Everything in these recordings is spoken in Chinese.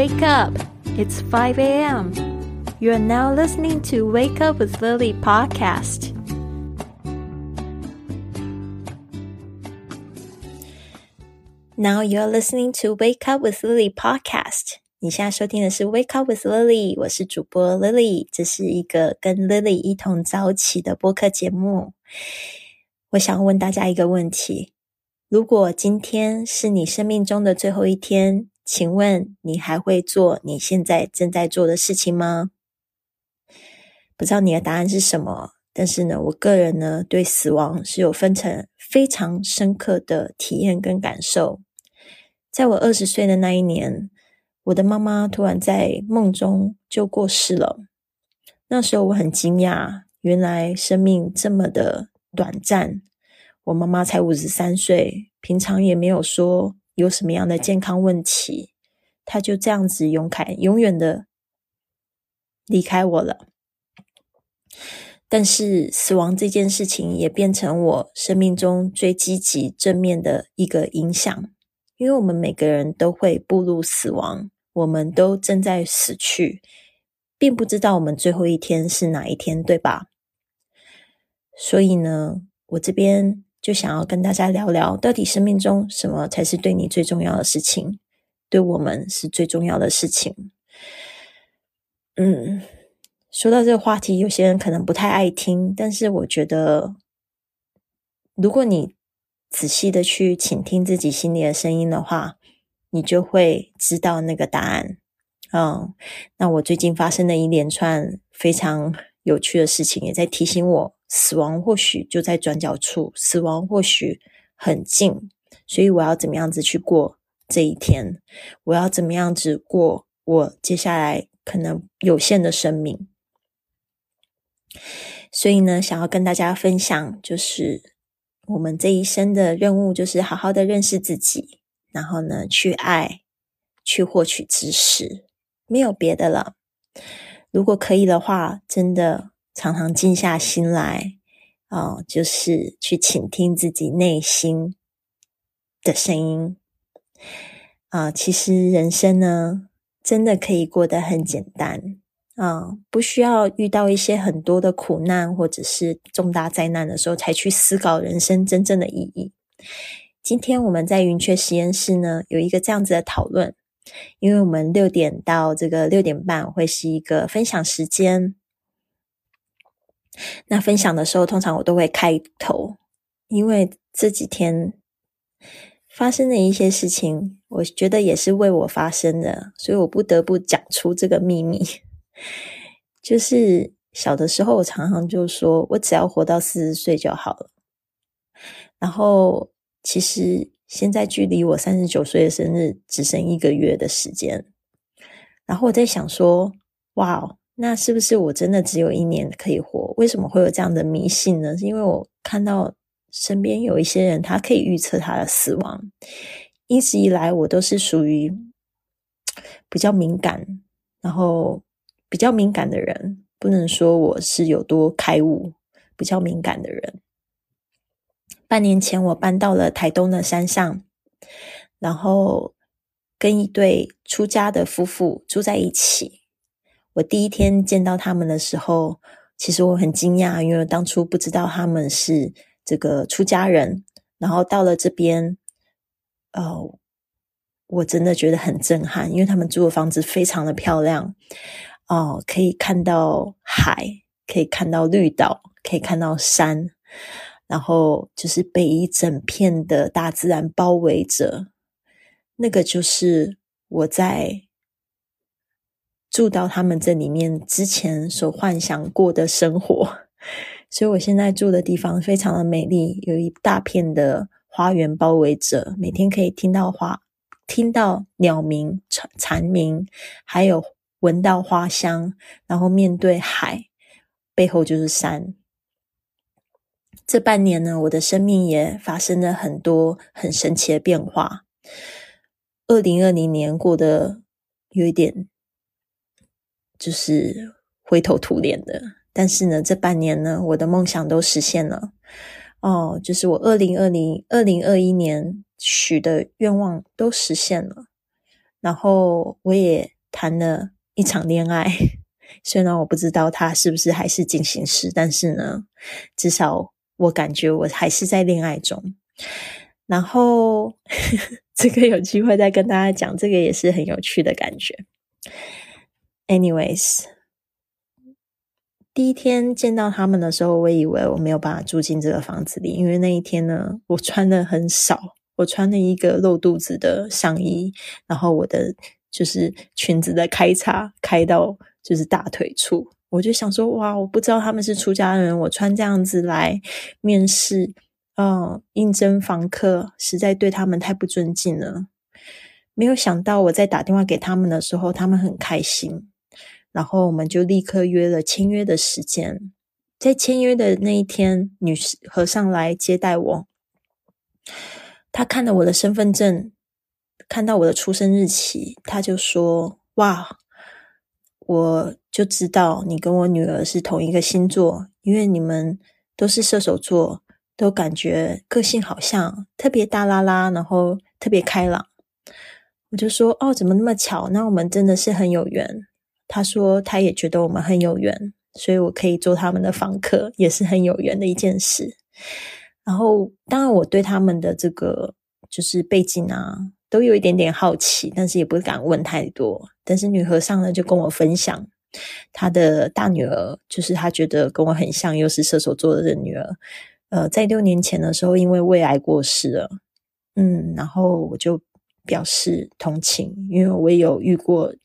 wake up! It's 5 a.m. You are now listening to Wake Up with Lily podcast. Now you're listening to Wake Up with Lily podcast. 你现在收听的是 Wake Up with Lily，我是主播 Lily，这是一个跟 Lily 一同早起的播客节目。我想问大家一个问题：如果今天是你生命中的最后一天， 请问你还会做你现在正在做的事情吗？不知道你的答案是什么，但是呢，我个人呢对死亡是有分成非常深刻的体验跟感受。在我二十岁的那一年，我的妈妈突然在梦中就过世了。那时候我很惊讶，原来生命这么的短暂。我妈妈才五十三岁，平常也没有说有什么样的健康问题，他就这样子永凯永远的离开我了。但是死亡这件事情也变成我生命中最积极正面的一个影响，因为我们每个人都会步入死亡，我们都正在死去，并不知道我们最后一天是哪一天，对吧？所以呢，我这边就想要跟大家聊聊，到底生命中什么才是对你最重要的事情，对我们是最重要的事情。嗯。说到这个话题，有些人可能不太爱听，但是我觉得，如果你仔细的去倾听自己心里的声音的话，你就会知道那个答案。嗯，那我最近发生的一连串非常有趣的事情，也在提醒我，死亡或许就在转角处，死亡或许很近，所以我要怎么样子去过这一天？我要怎么样子过我接下来可能有限的生命？所以呢，想要跟大家分享，就是我们这一生的任务，就是好好的认识自己，然后呢，去爱，去获取知识，没有别的了。如果可以的话，真的常常静下心来，哦，就是去倾听自己内心的声音。啊，其实人生呢，真的可以过得很简单。啊，不需要遇到一些很多的苦难或者是重大灾难的时候，才去思考人生真正的意义。今天我们在云雀实验室呢，有一个这样子的讨论，因为我们六点到这个六点半会是一个分享时间。那分享的时候，通常我都会开头，因为这几天发生的一些事情，我觉得也是为我发生的，所以我不得不讲出这个秘密。就是小的时候，我常常就说，我只要活到四十岁就好了。然后，其实现在距离我三十九岁的生日只剩一个月的时间。然后我在想说，哇，那是不是我真的只有一年可以活？为什么会有这样的迷信呢？是因为我看到身边有一些人，他可以预测他的死亡。一直以来，我都是属于比较敏感，然后。比较敏感的人，不能说我是有多开悟。比较敏感的人，半年前我搬到了台东的山上，然后跟一对出家的夫妇住在一起。我第一天见到他们的时候，其实我很惊讶，因为当初不知道他们是这个出家人。然后到了这边，呃，我真的觉得很震撼，因为他们住的房子非常的漂亮。哦，可以看到海，可以看到绿岛，可以看到山，然后就是被一整片的大自然包围着。那个就是我在住到他们这里面之前所幻想过的生活。所以我现在住的地方非常的美丽，有一大片的花园包围着，每天可以听到花，听到鸟鸣、蝉蝉鸣，还有。闻到花香，然后面对海，背后就是山。这半年呢，我的生命也发生了很多很神奇的变化。二零二零年过得有一点就是灰头土脸的，但是呢，这半年呢，我的梦想都实现了。哦，就是我二零二零、二零二一年许的愿望都实现了。然后我也谈了一场恋爱，虽然我不知道他是不是还是进行时，但是呢，至少我感觉我还是在恋爱中。然后 这个有机会再跟大家讲，这个也是很有趣的感觉。Anyways，第一天见到他们的时候，我以为我没有办法住进这个房子里，因为那一天呢，我穿的很少，我穿了一个露肚子的上衣，然后我的。就是裙子的开叉开到就是大腿处，我就想说哇，我不知道他们是出家人，我穿这样子来面试，嗯，应征房客，实在对他们太不尊敬了。没有想到我在打电话给他们的时候，他们很开心，然后我们就立刻约了签约的时间。在签约的那一天，女士和尚来接待我，他看了我的身份证。看到我的出生日期，他就说：“哇，我就知道你跟我女儿是同一个星座，因为你们都是射手座，都感觉个性好像特别大啦啦，然后特别开朗。”我就说：“哦，怎么那么巧？那我们真的是很有缘。”他说：“他也觉得我们很有缘，所以我可以做他们的房客，也是很有缘的一件事。”然后，当然我对他们的这个就是背景啊。都有一点点好奇，但是也不敢问太多。但是女和尚呢，就跟我分享她的大女儿，就是她觉得跟我很像，又是射手座的女儿。呃，在六年前的时候，因为胃癌过世了。嗯，然后我就表示同情，因为我也有遇过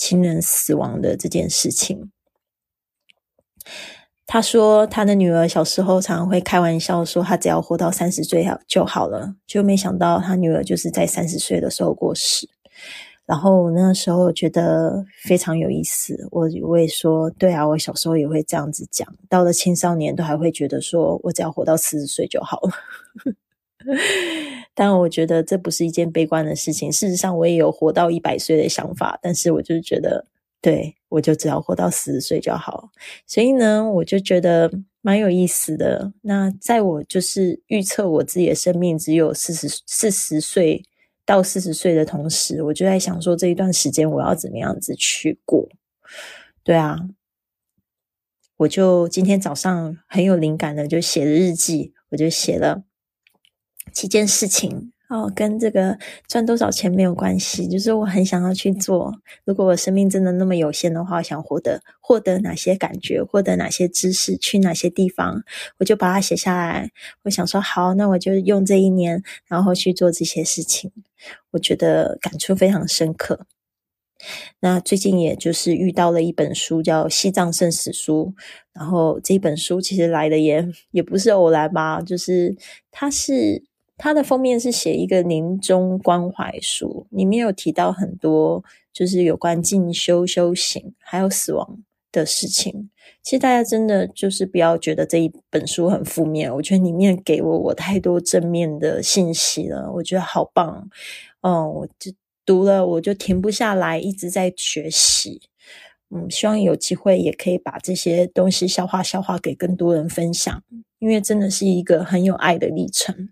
亲人死亡的这件事情。他说，他的女儿小时候常常会开玩笑说，他只要活到三十岁好就好了。就没想到他女儿就是在三十岁的时候过世。然后那时候觉得非常有意思。我我也说，对啊，我小时候也会这样子讲。到了青少年，都还会觉得说我只要活到四十岁就好了。但，我觉得这不是一件悲观的事情。事实上，我也有活到一百岁的想法。但是，我就觉得。对，我就只要活到四十岁就好，所以呢，我就觉得蛮有意思的。那在我就是预测我自己的生命只有四十四十岁到四十岁的同时，我就在想说这一段时间我要怎么样子去过？对啊，我就今天早上很有灵感的就写了日记，我就写了七件事情。哦，跟这个赚多少钱没有关系，就是我很想要去做。如果我生命真的那么有限的话，我想获得获得哪些感觉，获得哪些知识，去哪些地方，我就把它写下来。我想说，好，那我就用这一年，然后去做这些事情。我觉得感触非常深刻。那最近也就是遇到了一本书，叫《西藏圣史书》，然后这本书其实来的也也不是偶然吧，就是它是。它的封面是写一个临终关怀书，里面有提到很多，就是有关进修、修行，还有死亡的事情。其实大家真的就是不要觉得这一本书很负面，我觉得里面给我我太多正面的信息了，我觉得好棒。嗯，我就读了，我就停不下来，一直在学习。嗯，希望有机会也可以把这些东西消化消化，给更多人分享，因为真的是一个很有爱的历程。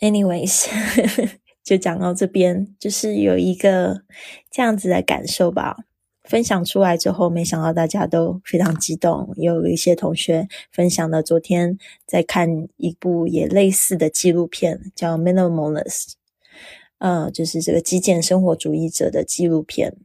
Anyways，就讲到这边，就是有一个这样子的感受吧。分享出来之后，没想到大家都非常激动。有一些同学分享了昨天在看一部也类似的纪录片，叫《Minimalist》，呃，就是这个极简生活主义者的纪录片。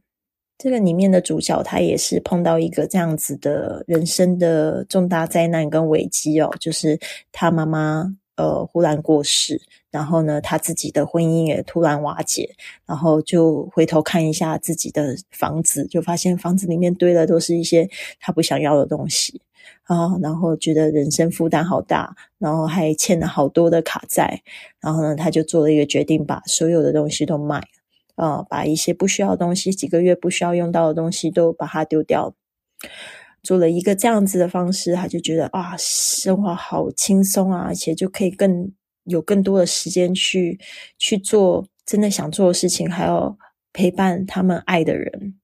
这个里面的主角他也是碰到一个这样子的人生的重大灾难跟危机哦，就是他妈妈。呃，忽然过世，然后呢，他自己的婚姻也突然瓦解，然后就回头看一下自己的房子，就发现房子里面堆的都是一些他不想要的东西啊，然后觉得人生负担好大，然后还欠了好多的卡债，然后呢，他就做了一个决定，把所有的东西都卖，啊，把一些不需要的东西，几个月不需要用到的东西都把它丢掉。做了一个这样子的方式，他就觉得啊，生活好轻松啊，而且就可以更有更多的时间去去做真的想做的事情，还有陪伴他们爱的人。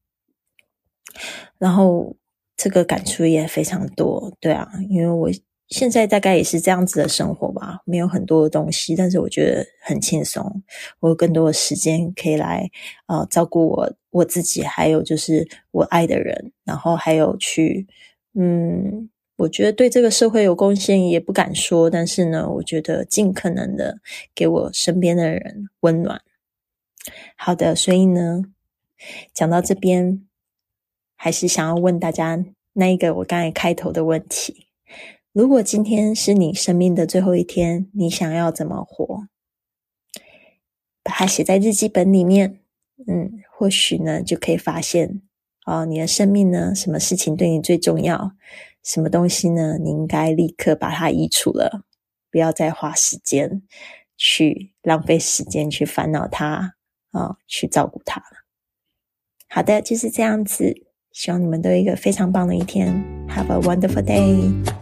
然后这个感触也非常多，对啊，因为我现在大概也是这样子的生活吧，没有很多的东西，但是我觉得很轻松。我有更多的时间可以来呃照顾我我自己，还有就是我爱的人，然后还有去嗯，我觉得对这个社会有贡献也不敢说，但是呢，我觉得尽可能的给我身边的人温暖。好的，所以呢，讲到这边，还是想要问大家那一个我刚才开头的问题。如果今天是你生命的最后一天，你想要怎么活？把它写在日记本里面，嗯，或许呢就可以发现，哦，你的生命呢，什么事情对你最重要？什么东西呢？你应该立刻把它移除了，不要再花时间去浪费时间去烦恼它啊，去照顾它了。好的，就是这样子。希望你们都有一个非常棒的一天。Have a wonderful day.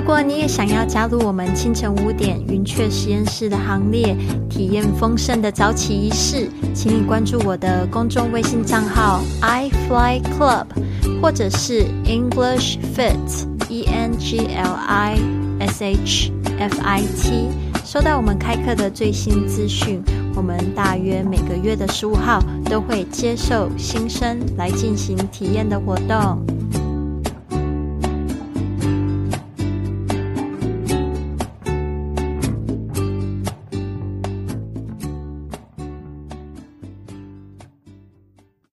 如果你也想要加入我们清晨五点云雀实验室的行列，体验丰盛的早起仪式，请你关注我的公众微信账号 i fly club，或者是 English Fit E N G L I S H F I T，收到我们开课的最新资讯。我们大约每个月的十五号都会接受新生来进行体验的活动。